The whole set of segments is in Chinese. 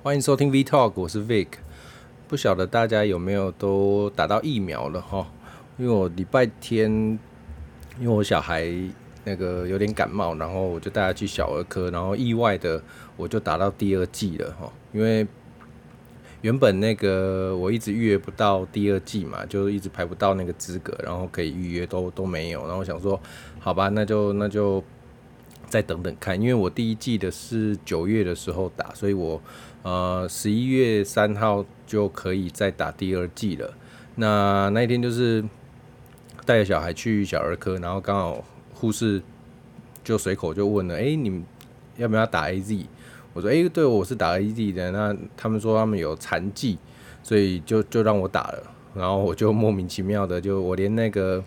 欢迎收听 V Talk，我是 Vic。不晓得大家有没有都打到疫苗了哈？因为我礼拜天，因为我小孩那个有点感冒，然后我就带他去小儿科，然后意外的我就打到第二剂了哈。因为原本那个我一直预约不到第二剂嘛，就一直排不到那个资格，然后可以预约都都没有，然后我想说，好吧，那就那就。再等等看，因为我第一季的是九月的时候打，所以我呃十一月三号就可以再打第二季了。那那一天就是带着小孩去小儿科，然后刚好护士就随口就问了：“哎、你们要不要打 AZ？” 我说：“哎、对，我是打 AZ 的。”那他们说他们有残剂，所以就就让我打了。然后我就莫名其妙的就我连那个。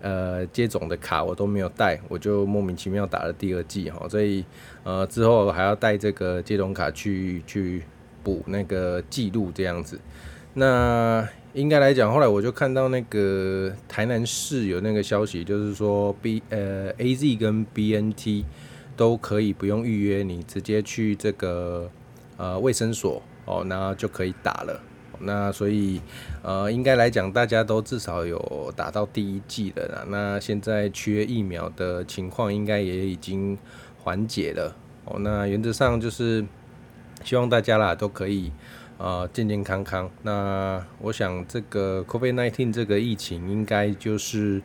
呃，接种的卡我都没有带，我就莫名其妙打了第二剂哈，所以呃之后还要带这个接种卡去去补那个记录这样子。那应该来讲，后来我就看到那个台南市有那个消息，就是说 B 呃 AZ 跟 BNT 都可以不用预约，你直接去这个呃卫生所哦，那就可以打了。那所以，呃，应该来讲，大家都至少有打到第一剂的啦。那现在缺疫苗的情况，应该也已经缓解了哦。那原则上就是希望大家啦都可以呃健健康康。那我想这个 COVID-19 这个疫情应该就是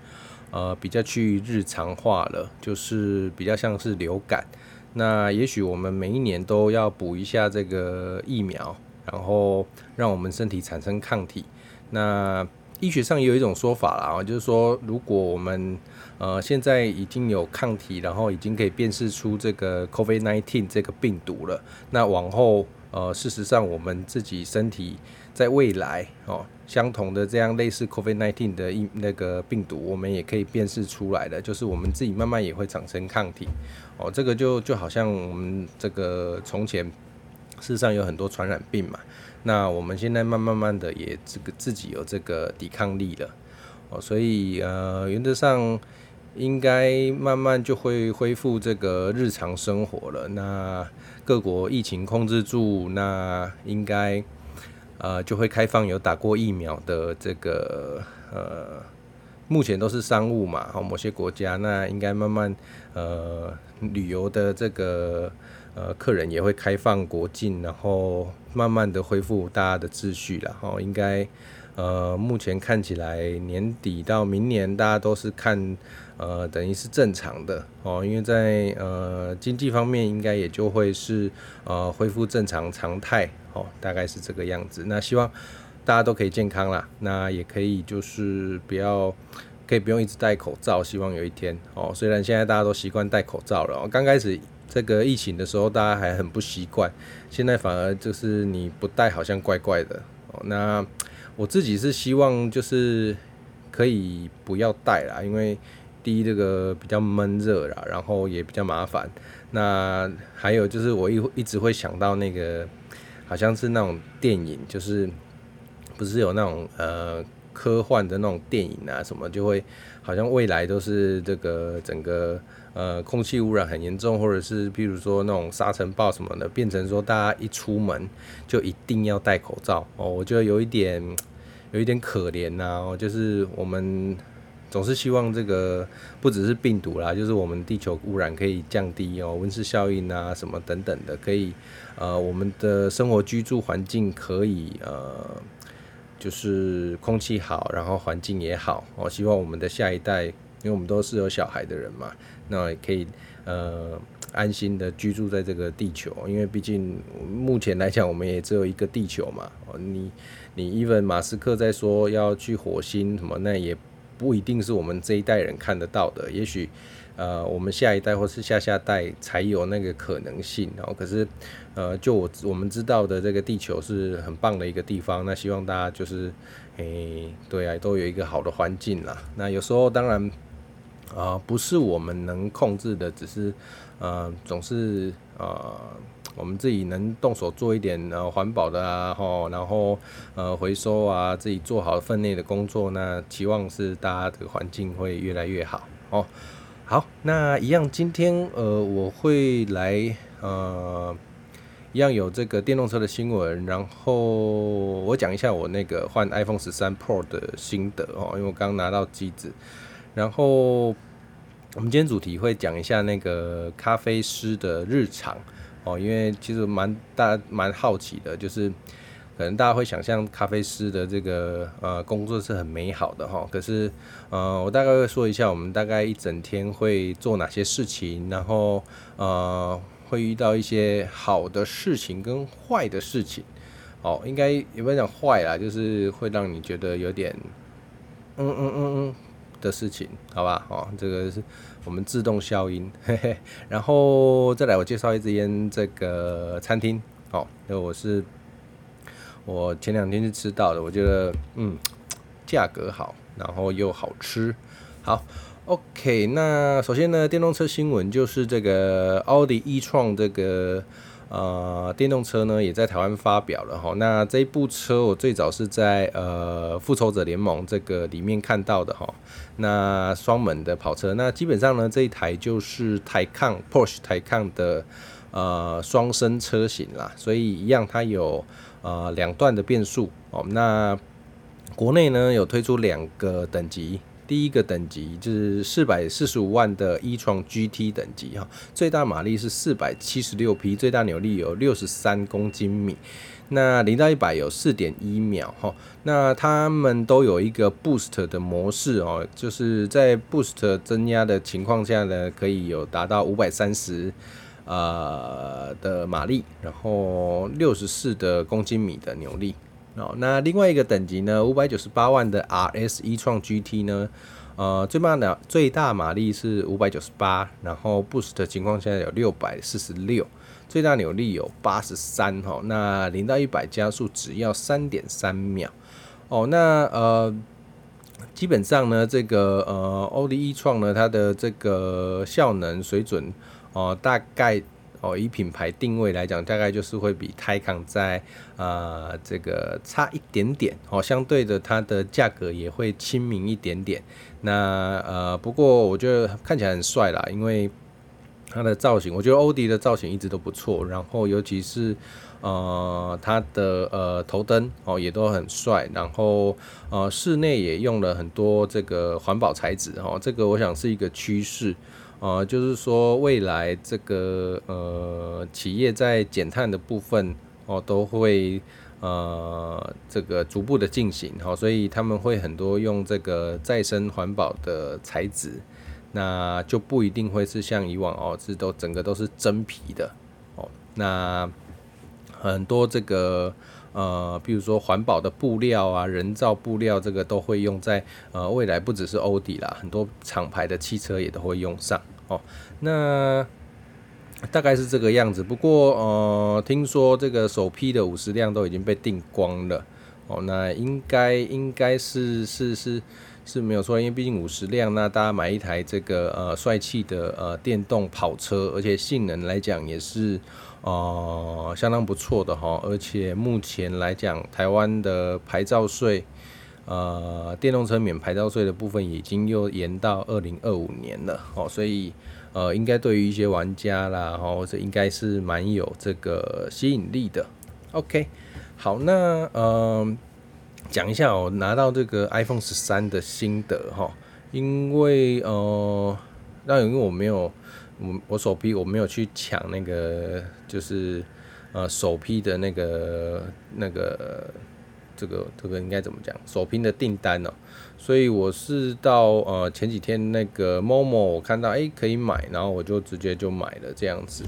呃比较趋于日常化了，就是比较像是流感。那也许我们每一年都要补一下这个疫苗。然后让我们身体产生抗体。那医学上也有一种说法啦，就是说，如果我们呃现在已经有抗体，然后已经可以辨识出这个 COVID-19 这个病毒了，那往后呃事实上我们自己身体在未来哦相同的这样类似 COVID-19 的一那个病毒，我们也可以辨识出来的，就是我们自己慢慢也会产生抗体。哦，这个就就好像我们这个从前。世上有很多传染病嘛，那我们现在慢慢慢的也这个自己有这个抵抗力了哦，所以呃原则上应该慢慢就会恢复这个日常生活了。那各国疫情控制住，那应该呃就会开放有打过疫苗的这个呃，目前都是商务嘛，好某些国家那应该慢慢呃旅游的这个。呃，客人也会开放国境，然后慢慢的恢复大家的秩序了。哈，应该呃，目前看起来年底到明年，大家都是看呃，等于是正常的哦。因为在呃经济方面，应该也就会是呃恢复正常常态哦，大概是这个样子。那希望大家都可以健康啦，那也可以就是不要可以不用一直戴口罩。希望有一天哦，虽然现在大家都习惯戴口罩了，刚开始。这个疫情的时候，大家还很不习惯，现在反而就是你不戴好像怪怪的哦。那我自己是希望就是可以不要戴啦，因为第一这个比较闷热啦，然后也比较麻烦。那还有就是我一一直会想到那个好像是那种电影，就是不是有那种呃科幻的那种电影啊什么，就会好像未来都是这个整个。呃，空气污染很严重，或者是譬如说那种沙尘暴什么的，变成说大家一出门就一定要戴口罩哦。我觉得有一点，有一点可怜呐。哦，就是我们总是希望这个不只是病毒啦，就是我们地球污染可以降低哦，温室效应啊什么等等的，可以呃，我们的生活居住环境可以呃，就是空气好，然后环境也好哦。希望我们的下一代。因为我们都是有小孩的人嘛，那也可以呃安心的居住在这个地球。因为毕竟目前来讲，我们也只有一个地球嘛。哦，你你 even 马斯克在说要去火星什么，那也不一定是我们这一代人看得到的。也许呃我们下一代或是下下代才有那个可能性。然后可是呃就我我们知道的这个地球是很棒的一个地方。那希望大家就是诶对啊，都有一个好的环境啦。那有时候当然。啊、呃，不是我们能控制的，只是，呃，总是呃，我们自己能动手做一点呃环保的啊，吼，然后呃回收啊，自己做好分内的工作，那期望是大家的环境会越来越好哦。好，那一样，今天呃我会来呃一样有这个电动车的新闻，然后我讲一下我那个换 iPhone 十三 Pro 的心得哦，因为我刚拿到机子，然后我们今天主题会讲一下那个咖啡师的日常哦，因为其实蛮大蛮好奇的，就是。可能大家会想象咖啡师的这个呃工作是很美好的哈，可是呃我大概会说一下，我们大概一整天会做哪些事情，然后呃会遇到一些好的事情跟坏的事情，哦，应该也不能讲坏啦，就是会让你觉得有点嗯嗯嗯嗯的事情，好吧？哦，这个是我们自动消音，嘿嘿，然后再来我介绍一支烟这个餐厅，哦，那我是。我前两天就吃到的，我觉得嗯，价格好，然后又好吃。好，OK，那首先呢，电动车新闻就是这个奥迪 e-tron 这个呃电动车呢，也在台湾发表了哈。那这一部车我最早是在呃复仇者联盟这个里面看到的哈。那双门的跑车，那基本上呢，这一台就是台抗 Porsche Taycan 的呃双生车型啦，所以一样它有。呃，两段的变速哦。那国内呢有推出两个等级，第一个等级就是四百四十五万的 e、创 GT 等级哈，最大马力是四百七十六匹，最大扭力有六十三公斤米。那零到一百有四点一秒哈。那他们都有一个 boost 的模式哦，就是在 boost 增压的情况下呢，可以有达到五百三十。呃的马力，然后六十四的公斤米的扭力哦。那另外一个等级呢，五百九十八万的 RS e-tron GT 呢，呃，最慢的最大马力是五百九十八，然后 boost 的情况下有六百四十六，最大扭力有八十三哈。那零到一百加速只要三点三秒哦。那呃，基本上呢，这个呃，奥迪一创呢，它的这个效能水准。哦，大概哦，以品牌定位来讲，大概就是会比泰康在啊、呃、这个差一点点哦，相对的它的价格也会亲民一点点。那呃，不过我觉得看起来很帅啦，因为它的造型，我觉得欧迪的造型一直都不错，然后尤其是呃它的呃头灯哦也都很帅，然后呃室内也用了很多这个环保材质哦，这个我想是一个趋势。呃，就是说未来这个呃企业在减碳的部分哦，都会呃这个逐步的进行哈，所以他们会很多用这个再生环保的材质，那就不一定会是像以往哦，是都整个都是真皮的哦，那很多这个呃，比如说环保的布料啊，人造布料，这个都会用在呃未来，不只是欧迪啦，很多厂牌的汽车也都会用上。哦，那大概是这个样子。不过，呃，听说这个首批的五十辆都已经被订光了。哦，那应该应该是是是是没有错，因为毕竟五十辆，那大家买一台这个呃帅气的呃电动跑车，而且性能来讲也是呃相当不错的哈。而且目前来讲，台湾的牌照税。呃，电动车免牌照税的部分已经又延到二零二五年了哦，所以呃，应该对于一些玩家啦，或者应该是蛮有这个吸引力的。OK，好，那呃，讲一下我拿到这个 iPhone 十三的心得哈，因为呃，那因为我没有我我首批我没有去抢那个就是呃首批的那个那个。这个这个应该怎么讲？首批的订单哦，所以我是到呃前几天那个 Momo 我看到诶可以买，然后我就直接就买了这样子。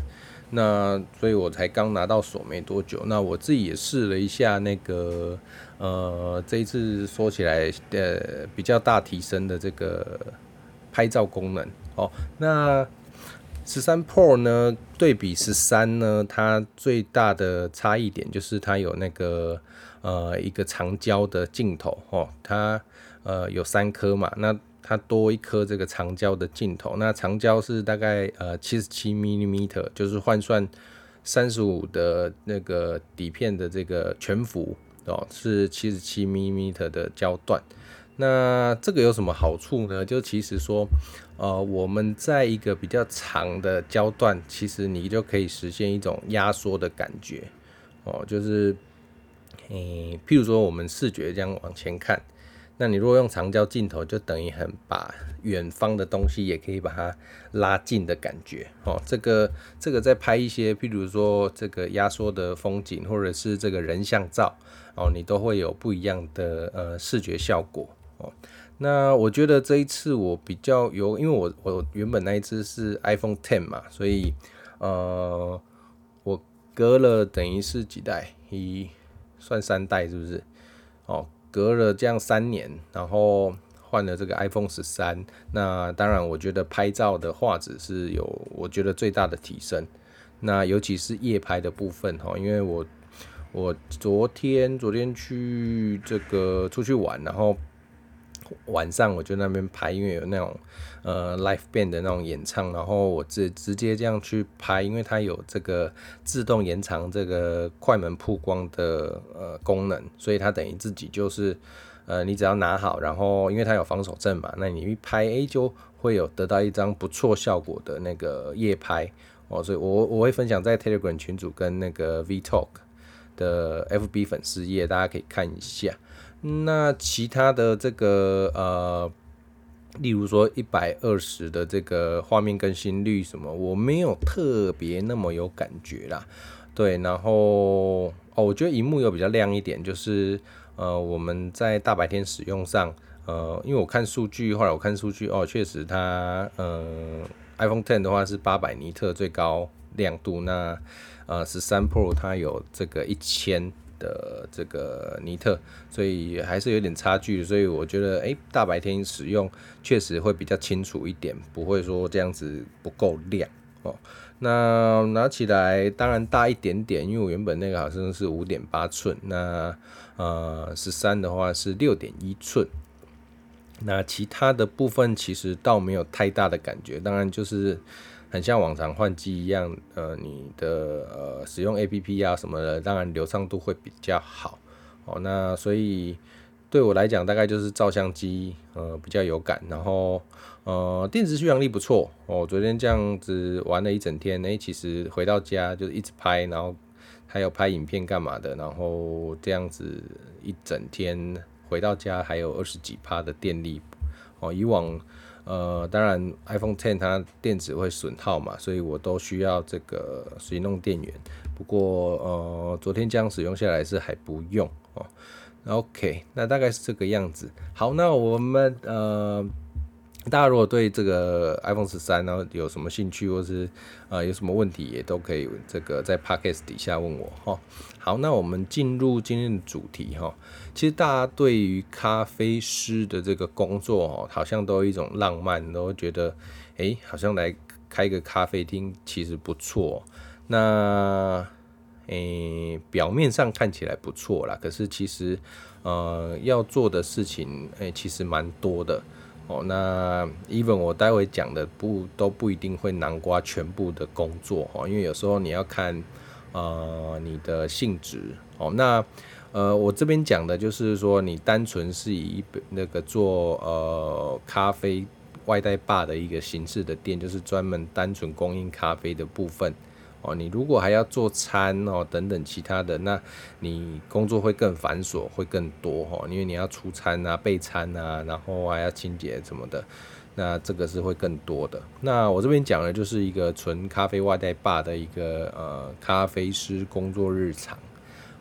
那所以我才刚拿到手没多久，那我自己也试了一下那个呃这一次说起来呃比较大提升的这个拍照功能哦。那十三 Pro 呢对比十三呢，它最大的差异点就是它有那个。呃，一个长焦的镜头哦，它呃有三颗嘛，那它多一颗这个长焦的镜头，那长焦是大概呃七十七 mm，就是换算三十五的那个底片的这个全幅哦，是七十七 mm 的焦段。那这个有什么好处呢？就其实说，呃，我们在一个比较长的焦段，其实你就可以实现一种压缩的感觉哦，就是，诶、譬如说我们视觉这样往前看，那你如果用长焦镜头，就等于很把远方的东西也可以把它拉近的感觉哦。这个这个在拍一些譬如说这个压缩的风景，或者是这个人像照哦，你都会有不一样的呃视觉效果。哦，那我觉得这一次我比较有，因为我我原本那一只是 iPhone Ten 嘛，所以呃，我隔了等于是几代，一算三代是不是？哦，隔了这样三年，然后换了这个 iPhone 十三，那当然我觉得拍照的画质是有我觉得最大的提升，那尤其是夜拍的部分哈，因为我我昨天昨天去这个出去玩，然后。晚上我就那边拍，因为有那种呃 life band 的那种演唱，然后我直直接这样去拍，因为它有这个自动延长这个快门曝光的呃功能，所以它等于自己就是呃你只要拿好，然后因为它有防手震嘛，那你一拍 A 就会有得到一张不错效果的那个夜拍哦，所以我我会分享在 Telegram 群组跟那个 VTalk 的 FB 粉丝页，大家可以看一下。那其他的这个呃，例如说一百二十的这个画面更新率什么，我没有特别那么有感觉啦。对，然后哦，我觉得荧幕有比较亮一点，就是呃，我们在大白天使用上，呃，因为我看数据，后来我看数据哦，确实它呃，iPhone Ten 的话是八百尼特最高亮度，那呃十三 Pro 它有这个一千。的这个尼特，所以还是有点差距，所以我觉得，哎，大白天使用确实会比较清楚一点，不会说这样子不够亮哦。那拿起来当然大一点点，因为我原本那个好像是五点八寸，那呃十三的话是六点一寸，那其他的部分其实倒没有太大的感觉，当然就是。很像往常换机一样，呃，你的呃使用 APP 啊什么的，当然流畅度会比较好哦。那所以对我来讲，大概就是照相机呃比较有感，然后呃电池续航力不错哦。昨天这样子玩了一整天，诶，其实回到家就一直拍，然后还有拍影片干嘛的，然后这样子一整天回到家还有二十几趴的电力哦。以往呃，当然，iPhone X 它电池会损耗嘛，所以我都需要这个随弄电源。不过，呃，昨天这样使用下来是还不用哦。OK，那大概是这个样子。好，那我们呃。大家如果对这个 iPhone 十三呢有什么兴趣，或是呃有什么问题，也都可以这个在 Podcast 底下问我哈。好，那我们进入今天的主题哈。其实大家对于咖啡师的这个工作哦，好像都有一种浪漫，都觉得哎、好像来开个咖啡厅其实不错。那诶、表面上看起来不错啦，可是其实呃要做的事情诶、其实蛮多的。哦，那 even 我待会讲的不都不一定会囊括全部的工作哦，因为有时候你要看呃你的性质哦。那呃我这边讲的就是说，你单纯是以那个做呃咖啡外带吧的一个形式的店，就是专门单纯供应咖啡的部分。哦，你如果还要做餐哦等等其他的，那你工作会更繁琐，会更多哈，因为你要出餐啊、备餐啊，然后还要清洁什么的，那这个是会更多的。那我这边讲的就是一个纯咖啡外带吧的一个呃咖啡师工作日常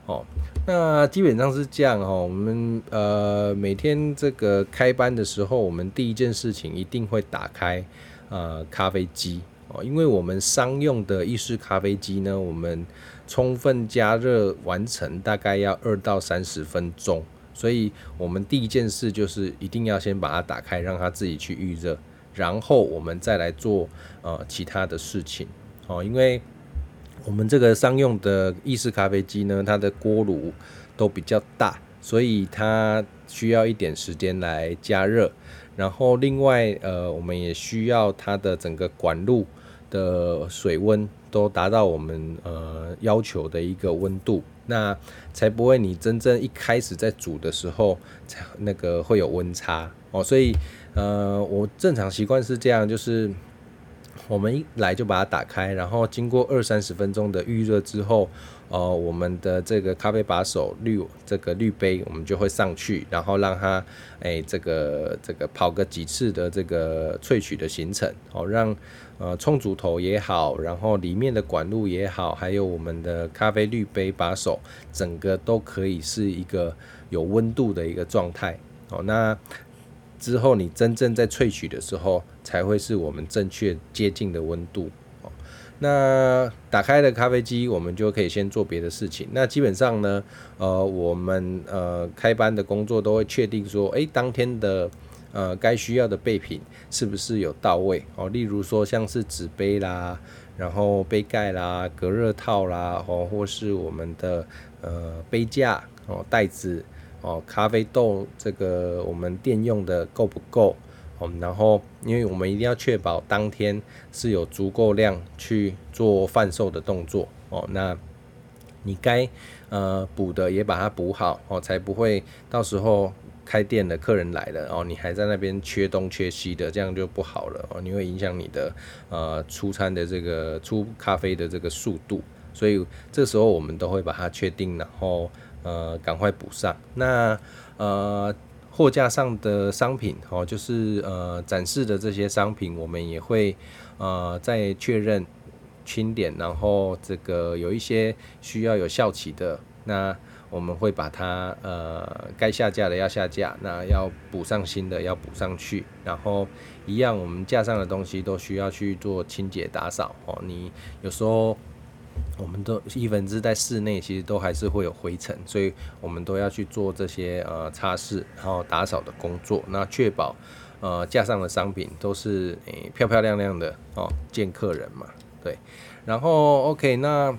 哦。那基本上是这样哦，我们呃每天这个开班的时候，我们第一件事情一定会打开呃咖啡机。哦因为我们商用的意式咖啡机呢，我们充分加热完成大概要二到三十分钟，所以我们第一件事就是一定要先把它打开，让它自己去预热，然后我们再来做呃其他的事情。哦，因为我们这个商用的意式咖啡机呢，它的锅炉都比较大，所以它需要一点时间来加热，然后另外呃，我们也需要它的整个管路。的水温都达到我们呃要求的一个温度，那才不会你真正一开始在煮的时候才那个会有温差哦。所以呃，我正常习惯是这样，就是。我们一来就把它打开，然后经过二三十分钟的预热之后，呃，我们的这个咖啡把手滤这个滤杯，我们就会上去，然后让它哎这个这个跑个几次的这个萃取的行程，哦，让呃冲煮头也好，然后里面的管路也好，还有我们的咖啡滤杯把手，整个都可以是一个有温度的一个状态，哦，那。之后，你真正在萃取的时候，才会是我们正确接近的温度。哦那打开了咖啡机，我们就可以先做别的事情。那基本上呢，呃，我们呃开班的工作都会确定说，诶，当天的呃该需要的备品是不是有到位哦？例如说像是纸杯啦，然后杯盖啦、隔热套啦，哦，或是我们的呃杯架哦、袋子。哦，咖啡豆这个我们店用的够不够？哦，然后因为我们一定要确保当天是有足够量去做贩售的动作哦。那你该呃补的也把它补好哦，才不会到时候开店的客人来了哦，你还在那边缺东缺西的，这样就不好了哦。你会影响你的呃出餐的这个出咖啡的这个速度，所以这时候我们都会把它确定，然后。呃，赶快补上。那呃，货架上的商品哦，就是呃展示的这些商品，我们也会呃再确认清点，然后这个有一些需要有效期的，那我们会把它呃该下架的要下架，那要补上新的要补上去，然后一样我们架上的东西都需要去做清洁打扫哦。你有时候。我们都一分之在室内，其实都还是会有灰尘，所以我们都要去做这些呃擦拭，然后打扫的工作，那确保呃架上的商品都是诶、漂漂亮亮的哦，见客人嘛，对。然后 OK，那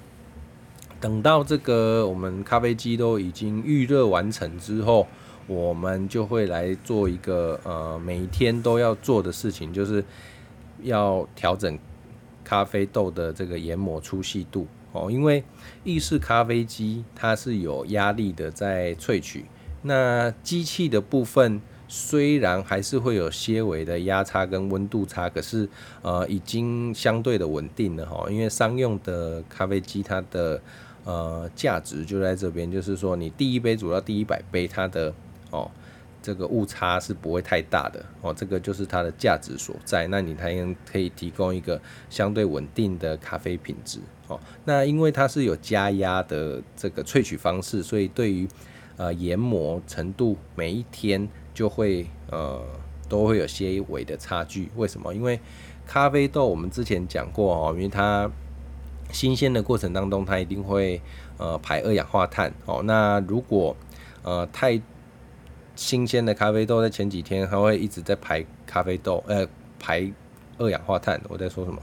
等到这个我们咖啡机都已经预热完成之后，我们就会来做一个呃每天都要做的事情，就是要调整。咖啡豆的这个研磨粗细度哦，因为意式咖啡机它是有压力的在萃取，那机器的部分虽然还是会有些微的压差跟温度差，可是呃已经相对的稳定了哈。因为商用的咖啡机它的呃价值就在这边，就是说你第一杯煮到第一百杯，它的哦。这个误差是不会太大的哦，这个就是它的价值所在。那你才能可以提供一个相对稳定的咖啡品质哦。那因为它是有加压的这个萃取方式，所以对于呃研磨程度，每一天就会呃都会有些微的差距。为什么？因为咖啡豆我们之前讲过哦，因为它新鲜的过程当中，它一定会呃排二氧化碳哦。那如果呃太新鲜的咖啡豆在前几天，它会一直在排咖啡豆，呃，排二氧化碳。我在说什么？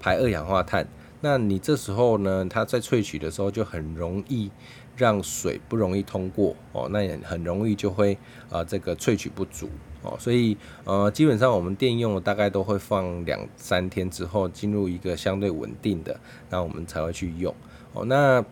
排二氧化碳。那你这时候呢，它在萃取的时候就很容易让水不容易通过哦，那也很容易就会啊、呃，这个萃取不足哦。所以呃，基本上我们店用大概都会放两三天之后，进入一个相对稳定的，那我们才会去用哦。那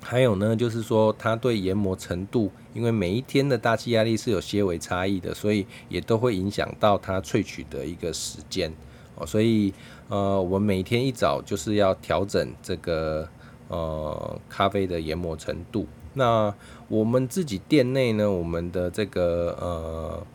还有呢，就是说它对研磨程度，因为每一天的大气压力是有些微差异的，所以也都会影响到它萃取的一个时间哦。所以呃，我们每天一早就是要调整这个呃咖啡的研磨程度。那我们自己店内呢，我们的这个呃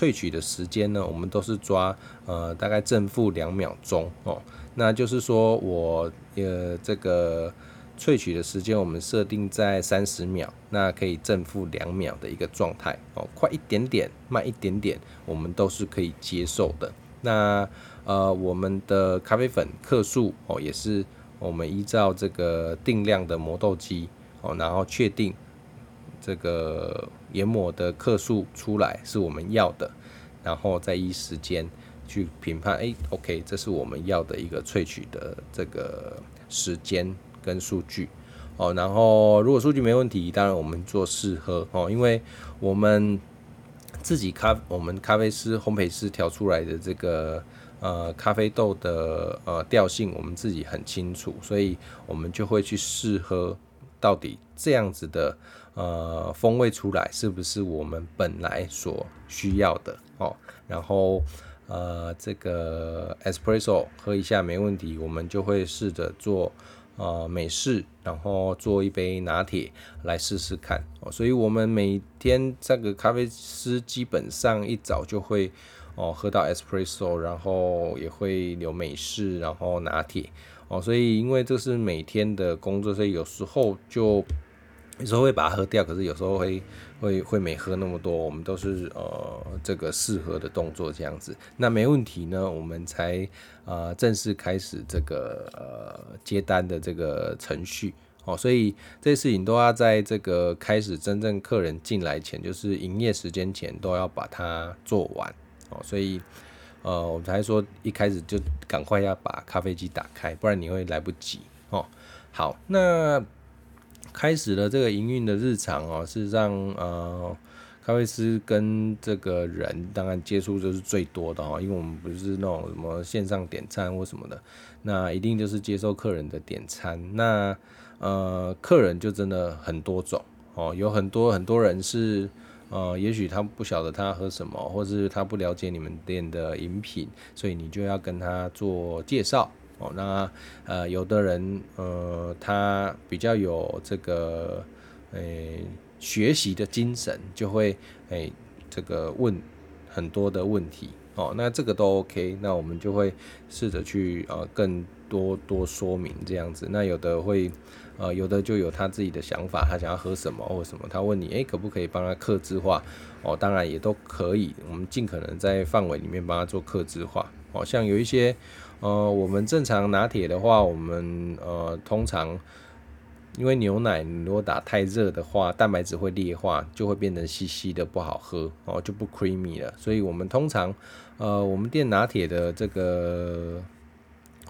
萃取的时间呢，我们都是抓呃大概正负两秒钟哦。那就是说我呃这个。萃取的时间我们设定在三十秒，那可以正负两秒的一个状态哦，快一点点，慢一点点，我们都是可以接受的。那呃，我们的咖啡粉克数哦，也是我们依照这个定量的磨豆机哦，然后确定这个研磨的克数出来是我们要的，然后再依时间去评判，哎，OK，这是我们要的一个萃取的这个时间。跟数据哦，然后如果数据没问题，当然我们做试喝哦，因为我们自己咖我们咖啡师烘焙师调出来的这个呃咖啡豆的呃调性我们自己很清楚，所以我们就会去试喝，到底这样子的呃风味出来是不是我们本来所需要的哦，然后。呃，这个 espresso 喝一下没问题，我们就会试着做呃美式，然后做一杯拿铁来试试看哦。所以，我们每天这个咖啡师基本上一早就会哦喝到 espresso，然后也会有美式，然后拿铁哦。所以，因为这是每天的工作，所以有时候就。有时候会把它喝掉，可是有时候会会会没喝那么多，我们都是呃这个适合的动作这样子，那没问题呢，我们才呃正式开始这个呃接单的这个程序哦，所以这些事情都要在这个开始真正客人进来前，就是营业时间前都要把它做完哦，所以呃我们才说一开始就赶快要把咖啡机打开，不然你会来不及哦。好，那。开始了这个营运的日常哦，事实上，呃，咖啡师跟这个人当然接触就是最多的哦，因为我们不是那种什么线上点餐或什么的，那一定就是接受客人的点餐。那呃，客人就真的很多种哦，有很多很多人是呃，也许他不晓得他喝什么，或是他不了解你们店的饮品，所以你就要跟他做介绍。哦，那呃，有的人呃，他比较有这个诶、学习的精神，就会诶、这个问很多的问题哦。那这个都 OK，那我们就会试着去呃更多多说明这样子。那有的会呃有的就有他自己的想法，他想要喝什么或什么，他问你诶、可不可以帮他克制化？哦，当然也都可以，我们尽可能在范围里面帮他做克制化。哦，像有一些。呃，我们正常拿铁的话，我们呃通常因为牛奶如果打太热的话，蛋白质会裂化，就会变成稀稀的不好喝哦，就不 creamy 了。所以我们通常呃我们店拿铁的这个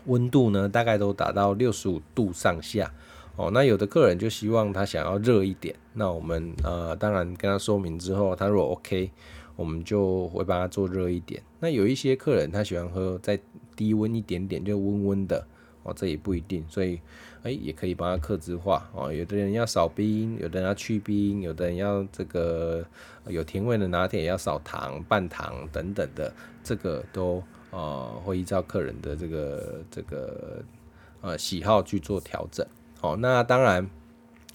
温度呢，大概都达到六十五度上下哦。那有的客人就希望他想要热一点，那我们呃当然跟他说明之后，他如果 OK，我们就会帮他做热一点。那有一些客人他喜欢喝在低温一点点就温温的哦，这也不一定，所以哎、也可以帮他克制化哦。有的人要少冰，有的人要去冰，有的人要这个有甜味的拿铁要少糖、半糖等等的，这个都呃会依照客人的这个这个呃喜好去做调整。哦，那当然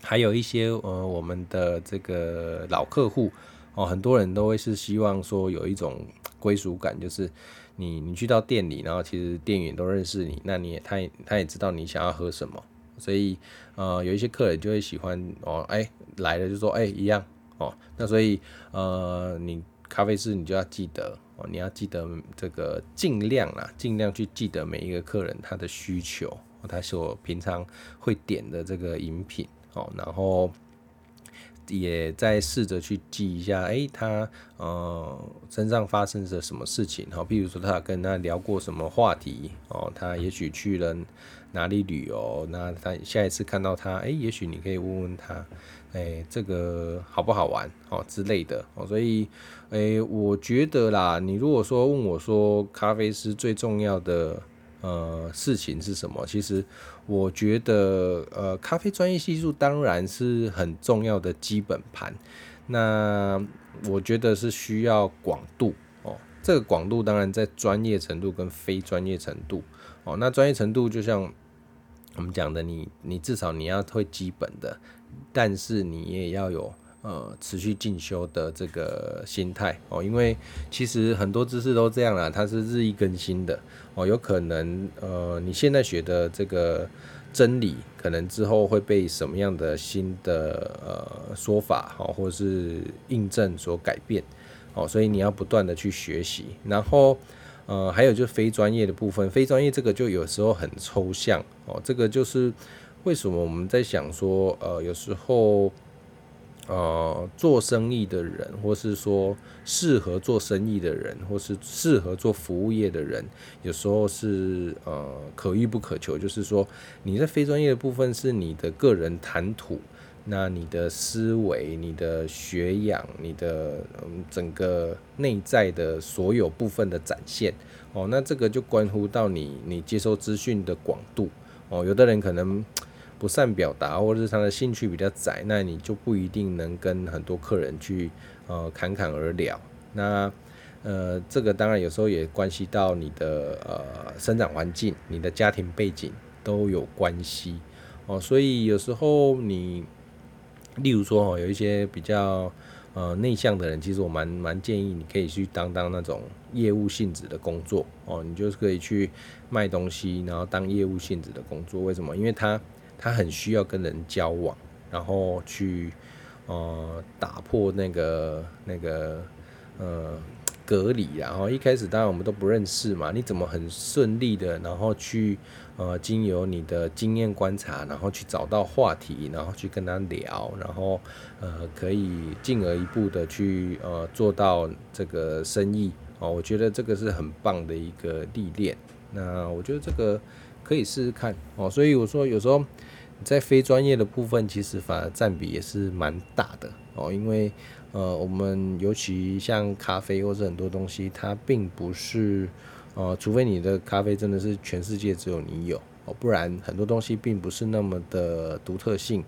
还有一些呃我们的这个老客户哦，很多人都会是希望说有一种归属感，就是。你你去到店里，然后其实店员都认识你，那你也他也他也知道你想要喝什么，所以呃有一些客人就会喜欢哦，哎、来了就说哎、一样哦，那所以呃你咖啡师你就要记得哦，你要记得这个尽量啦，尽量去记得每一个客人他的需求，他所平常会点的这个饮品哦，然后。也在试着去记一下，哎、他呃身上发生着什么事情？好，比如说他跟他聊过什么话题哦，他也许去了哪里旅游，那他下一次看到他，哎、也许你可以问问他，哎、这个好不好玩哦之类的哦。所以，哎、我觉得啦，你如果说问我说，咖啡师最重要的。呃，事情是什么？其实我觉得，呃，咖啡专业系数当然是很重要的基本盘。那我觉得是需要广度哦。这个广度当然在专业程度跟非专业程度哦。那专业程度就像我们讲的，你你至少你要会基本的，但是你也要有。呃，持续进修的这个心态。哦，因为其实很多知识都这样啦，它是日益更新的。哦，有可能呃，你现在学的这个真理，可能之后会被什么样的新的呃说法哈，或者是印证所改变。哦，所以你要不断的去学习，然后呃，还有就是非专业的部分，非专业这个就有时候很抽象。哦，这个就是为什么我们在想说呃，有时候。呃，做生意的人，或是说适合做生意的人，或是适合做服务业的人，有时候是呃可遇不可求。就是说，你在非专业的部分是你的个人谈吐，那你的思维、你的学养、你的整个内在的所有部分的展现哦，那这个就关乎到你你接收资讯的广度哦。有的人可能不善表达，或者是他的兴趣比较窄，那你就不一定能跟很多客人去呃侃侃而聊。那呃，这个当然有时候也关系到你的呃生长环境、你的家庭背景都有关系哦。所以有时候你，例如说哦，有一些比较呃内向的人，其实我蛮蛮建议你可以去当当那种业务性质的工作哦。你就是可以去卖东西，然后当业务性质的工作。为什么？因为他他很需要跟人交往，然后去呃打破那个那个呃。隔离，然后一开始当然我们都不认识嘛，你怎么很顺利的，然后去呃经由你的经验观察，然后去找到话题，然后去跟他聊，然后呃可以进而一步的去呃做到这个生意哦，我觉得这个是很棒的一个历练。那我觉得这个可以试试看哦，所以我说有时候在非专业的部分，其实反而占比也是蛮大的哦，因为。呃，我们尤其像咖啡或者很多东西，它并不是，呃，除非你的咖啡真的是全世界只有你有哦，不然很多东西并不是那么的独特性。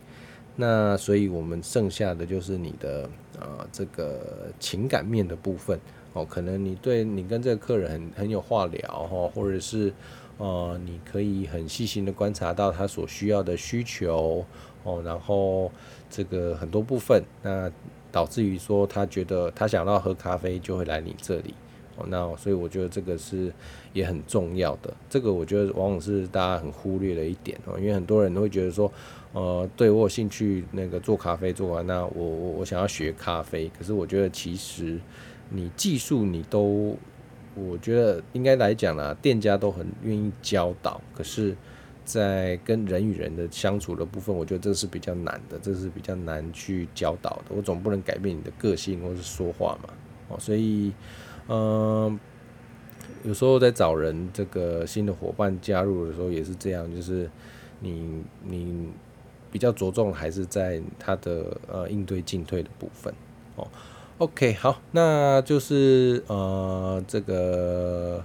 那所以我们剩下的就是你的呃这个情感面的部分哦，可能你对你跟这个客人很很有话聊哈，或者是呃你可以很细心的观察到他所需要的需求哦，然后这个很多部分那。导致于说，他觉得他想要喝咖啡就会来你这里哦，那所以我觉得这个是也很重要的。这个我觉得往往是大家很忽略的一点哦，因为很多人都会觉得说，呃，对我有兴趣那个做咖啡做完，那我我我想要学咖啡。可是我觉得其实你技术你都，我觉得应该来讲啦，店家都很愿意教导，可是。在跟人与人的相处的部分，我觉得这是比较难的，这是比较难去教导的。我总不能改变你的个性或是说话嘛，哦，所以，嗯、有时候在找人这个新的伙伴加入的时候也是这样，就是你你比较着重还是在他的呃应对进退的部分哦。OK，好，那就是呃这个。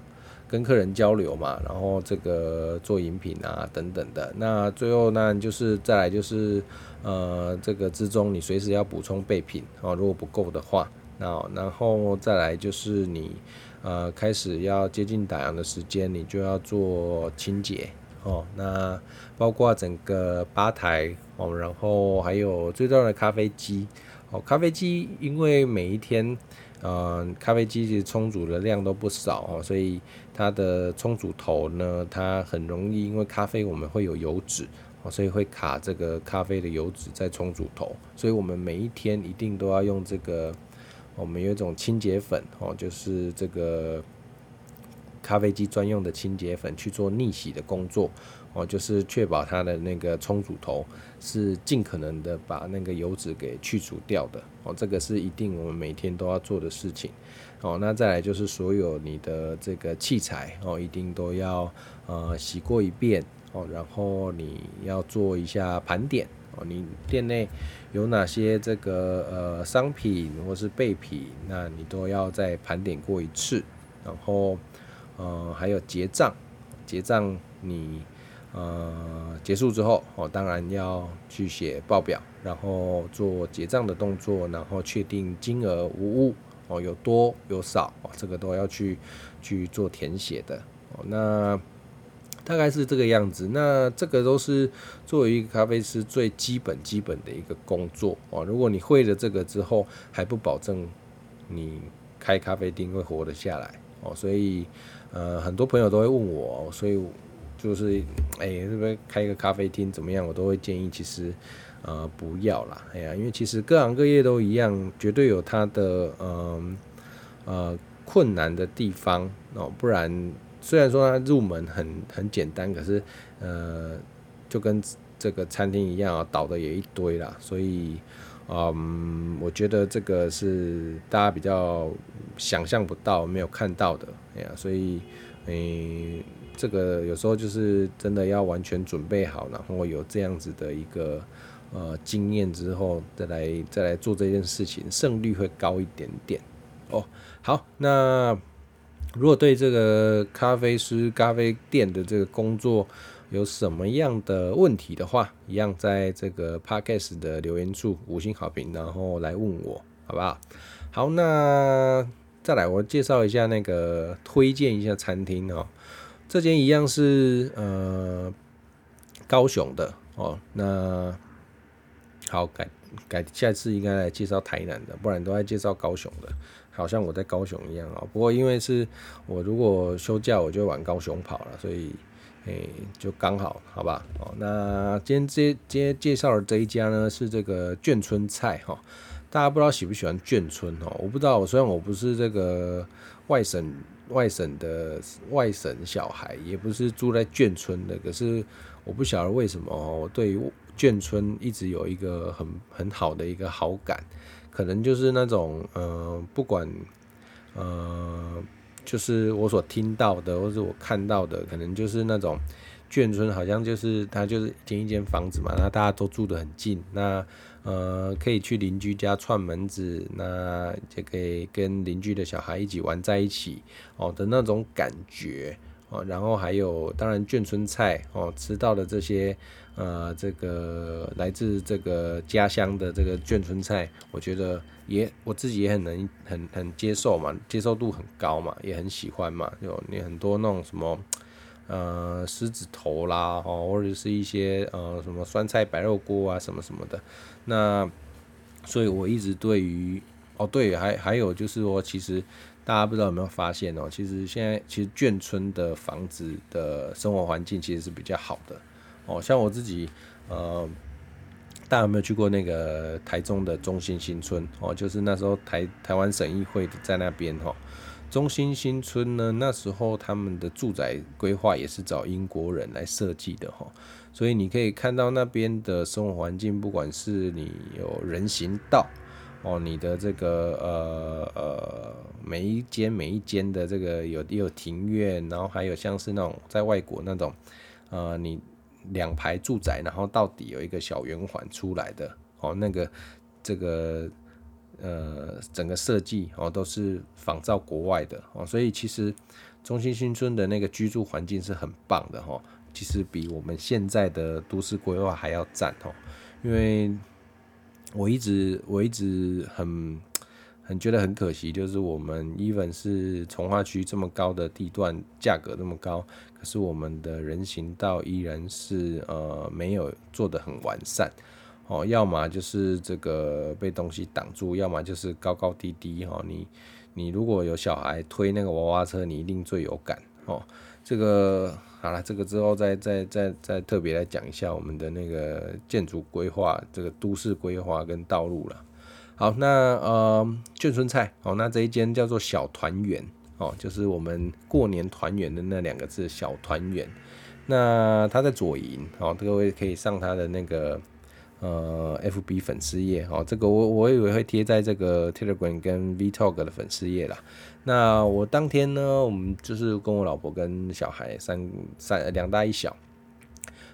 跟客人交流嘛，然后这个做饮品啊等等的，那最后呢就是再来就是呃这个之中你随时要补充备品哦，如果不够的话，那然后再来就是你呃开始要接近打烊的时间，你就要做清洁哦，那包括整个吧台哦，然后还有最重要的咖啡机哦，咖啡机因为每一天。呃，咖啡机其实冲煮的量都不少哦，所以它的冲煮头呢，它很容易，因为咖啡我们会有油脂哦，所以会卡这个咖啡的油脂在冲煮头，所以我们每一天一定都要用这个，我们有一种清洁粉哦，就是这个咖啡机专用的清洁粉去做逆洗的工作。哦，就是确保它的那个冲煮头是尽可能的把那个油脂给去除掉的。哦，这个是一定我们每天都要做的事情。哦，那再来就是所有你的这个器材哦，一定都要呃洗过一遍。哦，然后你要做一下盘点。哦，你店内有哪些这个呃商品或是备品，那你都要再盘点过一次。然后呃还有结账，结账你。呃，结束之后，哦，当然要去写报表，然后做结账的动作，然后确定金额无误，哦，有多有少，哦，这个都要去去做填写的，哦，那大概是这个样子。那这个都是作为一个咖啡师最基本基本的一个工作，哦，如果你会了这个之后，还不保证你开咖啡店会活得下来，哦，所以呃，很多朋友都会问我，所以。就是，哎、欸，是不是开一个咖啡厅怎么样？我都会建议，其实，呃，不要啦。哎呀，因为其实各行各业都一样，绝对有它的，嗯，呃，困难的地方哦。不然，虽然说它入门很很简单，可是，呃，就跟这个餐厅一样啊，倒的也一堆啦。所以，嗯，我觉得这个是大家比较想象不到、没有看到的。哎呀，所以，嗯、这个有时候就是真的要完全准备好，然后有这样子的一个呃经验之后，再来再来做这件事情，胜率会高一点点哦。好，那如果对这个咖啡师、咖啡店的这个工作有什么样的问题的话，一样在这个 Podcast 的留言处五星好评，然后来问我，好不好？好，那再来我介绍一下那个推荐一下餐厅哦。这间一样是呃高雄的哦，那好改改下次应该来介绍台南的，不然都在介绍高雄的，好像我在高雄一样啊。不过因为是我如果休假我就往高雄跑了，所以诶、就刚好好吧。哦，那今天这今天介绍的这一家呢是这个眷村菜哈，大家不知道喜不喜欢眷村哦？我不知道，虽然我不是这个外省。外省的外省小孩也不是住在眷村的，可是我不晓得为什么我对眷村一直有一个很很好的一个好感，可能就是那种呃，不管呃，就是我所听到的或者我看到的，可能就是那种眷村，好像就是他就是一间一间房子嘛，那大家都住得很近，那。呃，可以去邻居家串门子，那就可以跟邻居的小孩一起玩在一起哦的那种感觉哦。然后还有，当然眷村菜哦，吃到的这些呃，这个来自这个家乡的这个眷村菜，我觉得也我自己也很能很很接受嘛，接受度很高嘛，也很喜欢嘛。有你很多那种什么。呃，狮子头啦，哦，或者是一些呃什么酸菜白肉锅啊，什么什么的。那所以我一直对于哦，对，还还有就是说，其实大家不知道有没有发现哦，其实现在其实眷村的房子的生活环境其实是比较好的哦。像我自己，呃，大家有没有去过那个台中的中心新村哦？就是那时候台台湾省议会在那边哈。中心新村呢，那时候他们的住宅规划也是找英国人来设计的哈，所以你可以看到那边的生活环境，不管是你有人行道哦，你的这个呃呃每一间每一间的这个有也有庭院，然后还有像是那种在外国那种呃你两排住宅，然后到底有一个小圆环出来的哦，那个这个。呃，整个设计哦都是仿照国外的哦，所以其实中心新村的那个居住环境是很棒的哈，其实比我们现在的都市规划还要赞哦。因为我一直我一直很很觉得很可惜，就是我们 even 是从化区这么高的地段，价格那么高，可是我们的人行道依然是呃没有做得很完善。哦，要么就是这个被东西挡住，要么就是高高低低。哈，你你如果有小孩推那个娃娃车，你一定最有感。哦，这个好了，这个之后再再再再特别来讲一下我们的那个建筑规划，这个都市规划跟道路了。好，那呃眷村菜，哦，那这一间叫做小团圆，哦，就是我们过年团圆的那两个字，小团圆。那他在左营，哦，各位可以上他的那个。呃，FB 粉丝页哦，这个我我以为会贴在这个 Telegram 跟 Vtalk 的粉丝页啦。那我当天呢，我们就是跟我老婆跟小孩三三两大一小，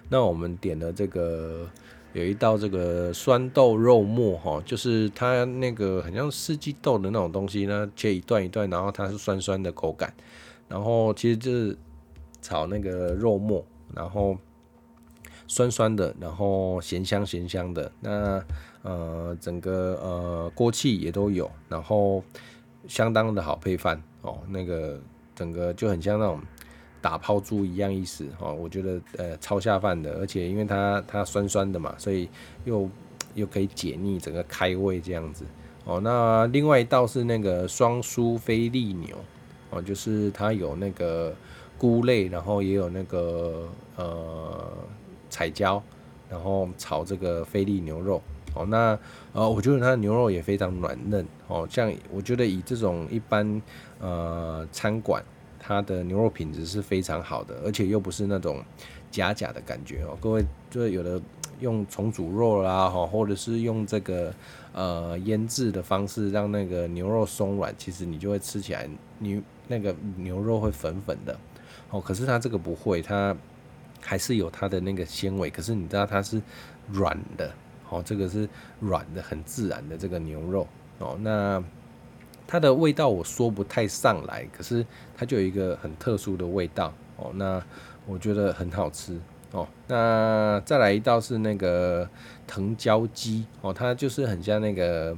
那我们点了这个有一道这个酸豆肉末哈，就是它那个很像四季豆的那种东西呢，切一段一段，然后它是酸酸的口感，然后其实就是炒那个肉末，然后。酸酸的，然后咸香咸香的，那呃整个呃锅气也都有，然后相当的好配饭哦，那个整个就很像那种打抛猪一样意思哦，我觉得呃超下饭的，而且因为它它酸酸的嘛，所以又又可以解腻，整个开胃这样子哦。那另外一道是那个双酥菲力牛哦，就是它有那个菇类，然后也有那个呃。彩椒，然后炒这个菲力牛肉哦，那呃，我觉得它的牛肉也非常软嫩哦，像我觉得以这种一般呃餐馆，它的牛肉品质是非常好的，而且又不是那种假假的感觉哦。各位就是有的用重组肉啦哈，或者是用这个呃腌制的方式让那个牛肉松软，其实你就会吃起来你那个牛肉会粉粉的哦，可是它这个不会它。还是有它的那个纤维，可是你知道它是软的哦，这个是软的，很自然的这个牛肉哦。那它的味道我说不太上来，可是它就有一个很特殊的味道哦。那我觉得很好吃哦。那再来一道是那个藤椒鸡哦，它就是很像那个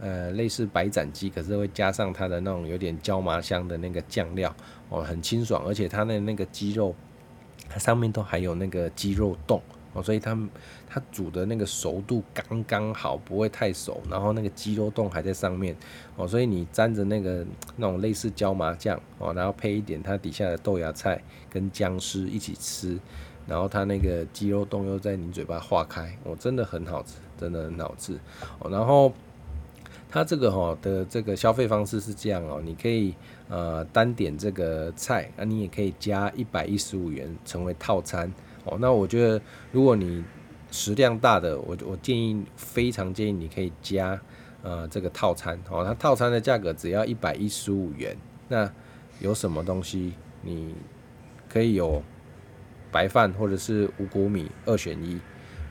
呃类似白斩鸡，可是会加上它的那种有点椒麻香的那个酱料哦，很清爽，而且它的那个鸡肉它上面都还有那个鸡肉冻。哦，所以它它煮的那个熟度刚刚好，不会太熟，然后那个鸡肉冻还在上面，哦，所以你沾着那个那种类似椒麻酱，哦，然后配一点它底下的豆芽菜跟姜丝一起吃，然后它那个鸡肉冻又在你嘴巴化开，哦，真的很好吃，真的很好吃，哦，然后它这个哈的这个消费方式是这样哦，你可以呃单点这个菜，那你也可以加一百一十五元成为套餐。哦，那我觉得如果你食量大的，我我建议非常建议你可以加呃这个套餐哦，它套餐的价格只要一百一十五元。那有什么东西你可以有白饭或者是五谷米二选一，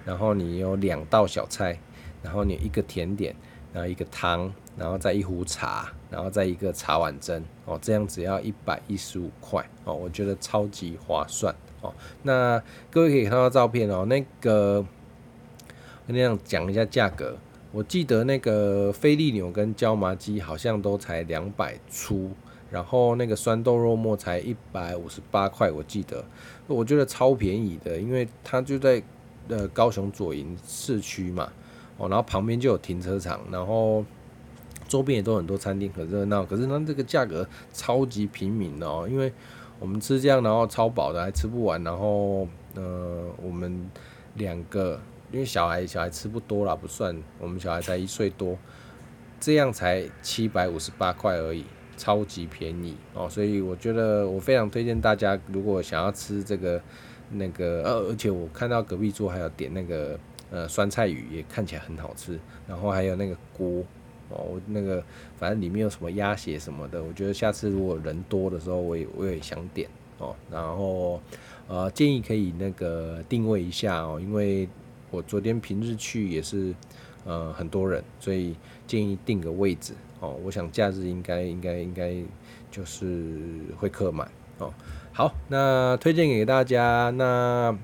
然后你有两道小菜，然后你一个甜点，然后一个汤，然后再一壶茶，然后再一个茶碗蒸哦，这样只要一百一十五块哦，我觉得超级划算。哦，那各位可以看到照片哦。那个跟你讲讲一下价格，我记得那个菲力牛跟椒麻鸡好像都才两百出，然后那个酸豆肉末才一百五十八块，我记得，我觉得超便宜的，因为它就在呃高雄左营市区嘛，哦，然后旁边就有停车场，然后周边也都很多餐厅，很热闹，可是它这个价格超级平民哦，因为。我们吃这样，然后超饱的还吃不完，然后呃，我们两个因为小孩小孩吃不多啦，不算，我们小孩才一岁多，这样才七百五十八块而已，超级便宜哦，所以我觉得我非常推荐大家，如果想要吃这个那个呃，而且我看到隔壁桌还有点那个呃酸菜鱼，也看起来很好吃，然后还有那个锅。哦，那个反正里面有什么鸭血什么的，我觉得下次如果人多的时候，我也我也想点哦。然后呃，建议可以那个定位一下哦，因为我昨天平日去也是呃很多人，所以建议定个位置哦。我想假日应该应该应该就是会客满哦。好，那推荐给大家，那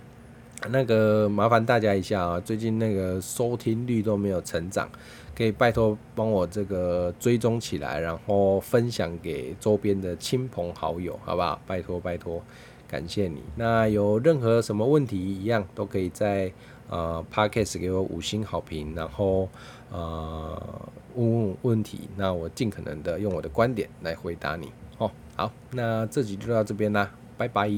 那个麻烦大家一下啊，最近那个收听率都没有成长。可以拜托帮我这个追踪起来，然后分享给周边的亲朋好友，好不好？拜托拜托，感谢你。那有任何什么问题一样都可以在呃 Podcast 给我五星好评，然后呃问问问题，那我尽可能的用我的观点来回答你。哦，好，那这集就到这边啦，拜拜。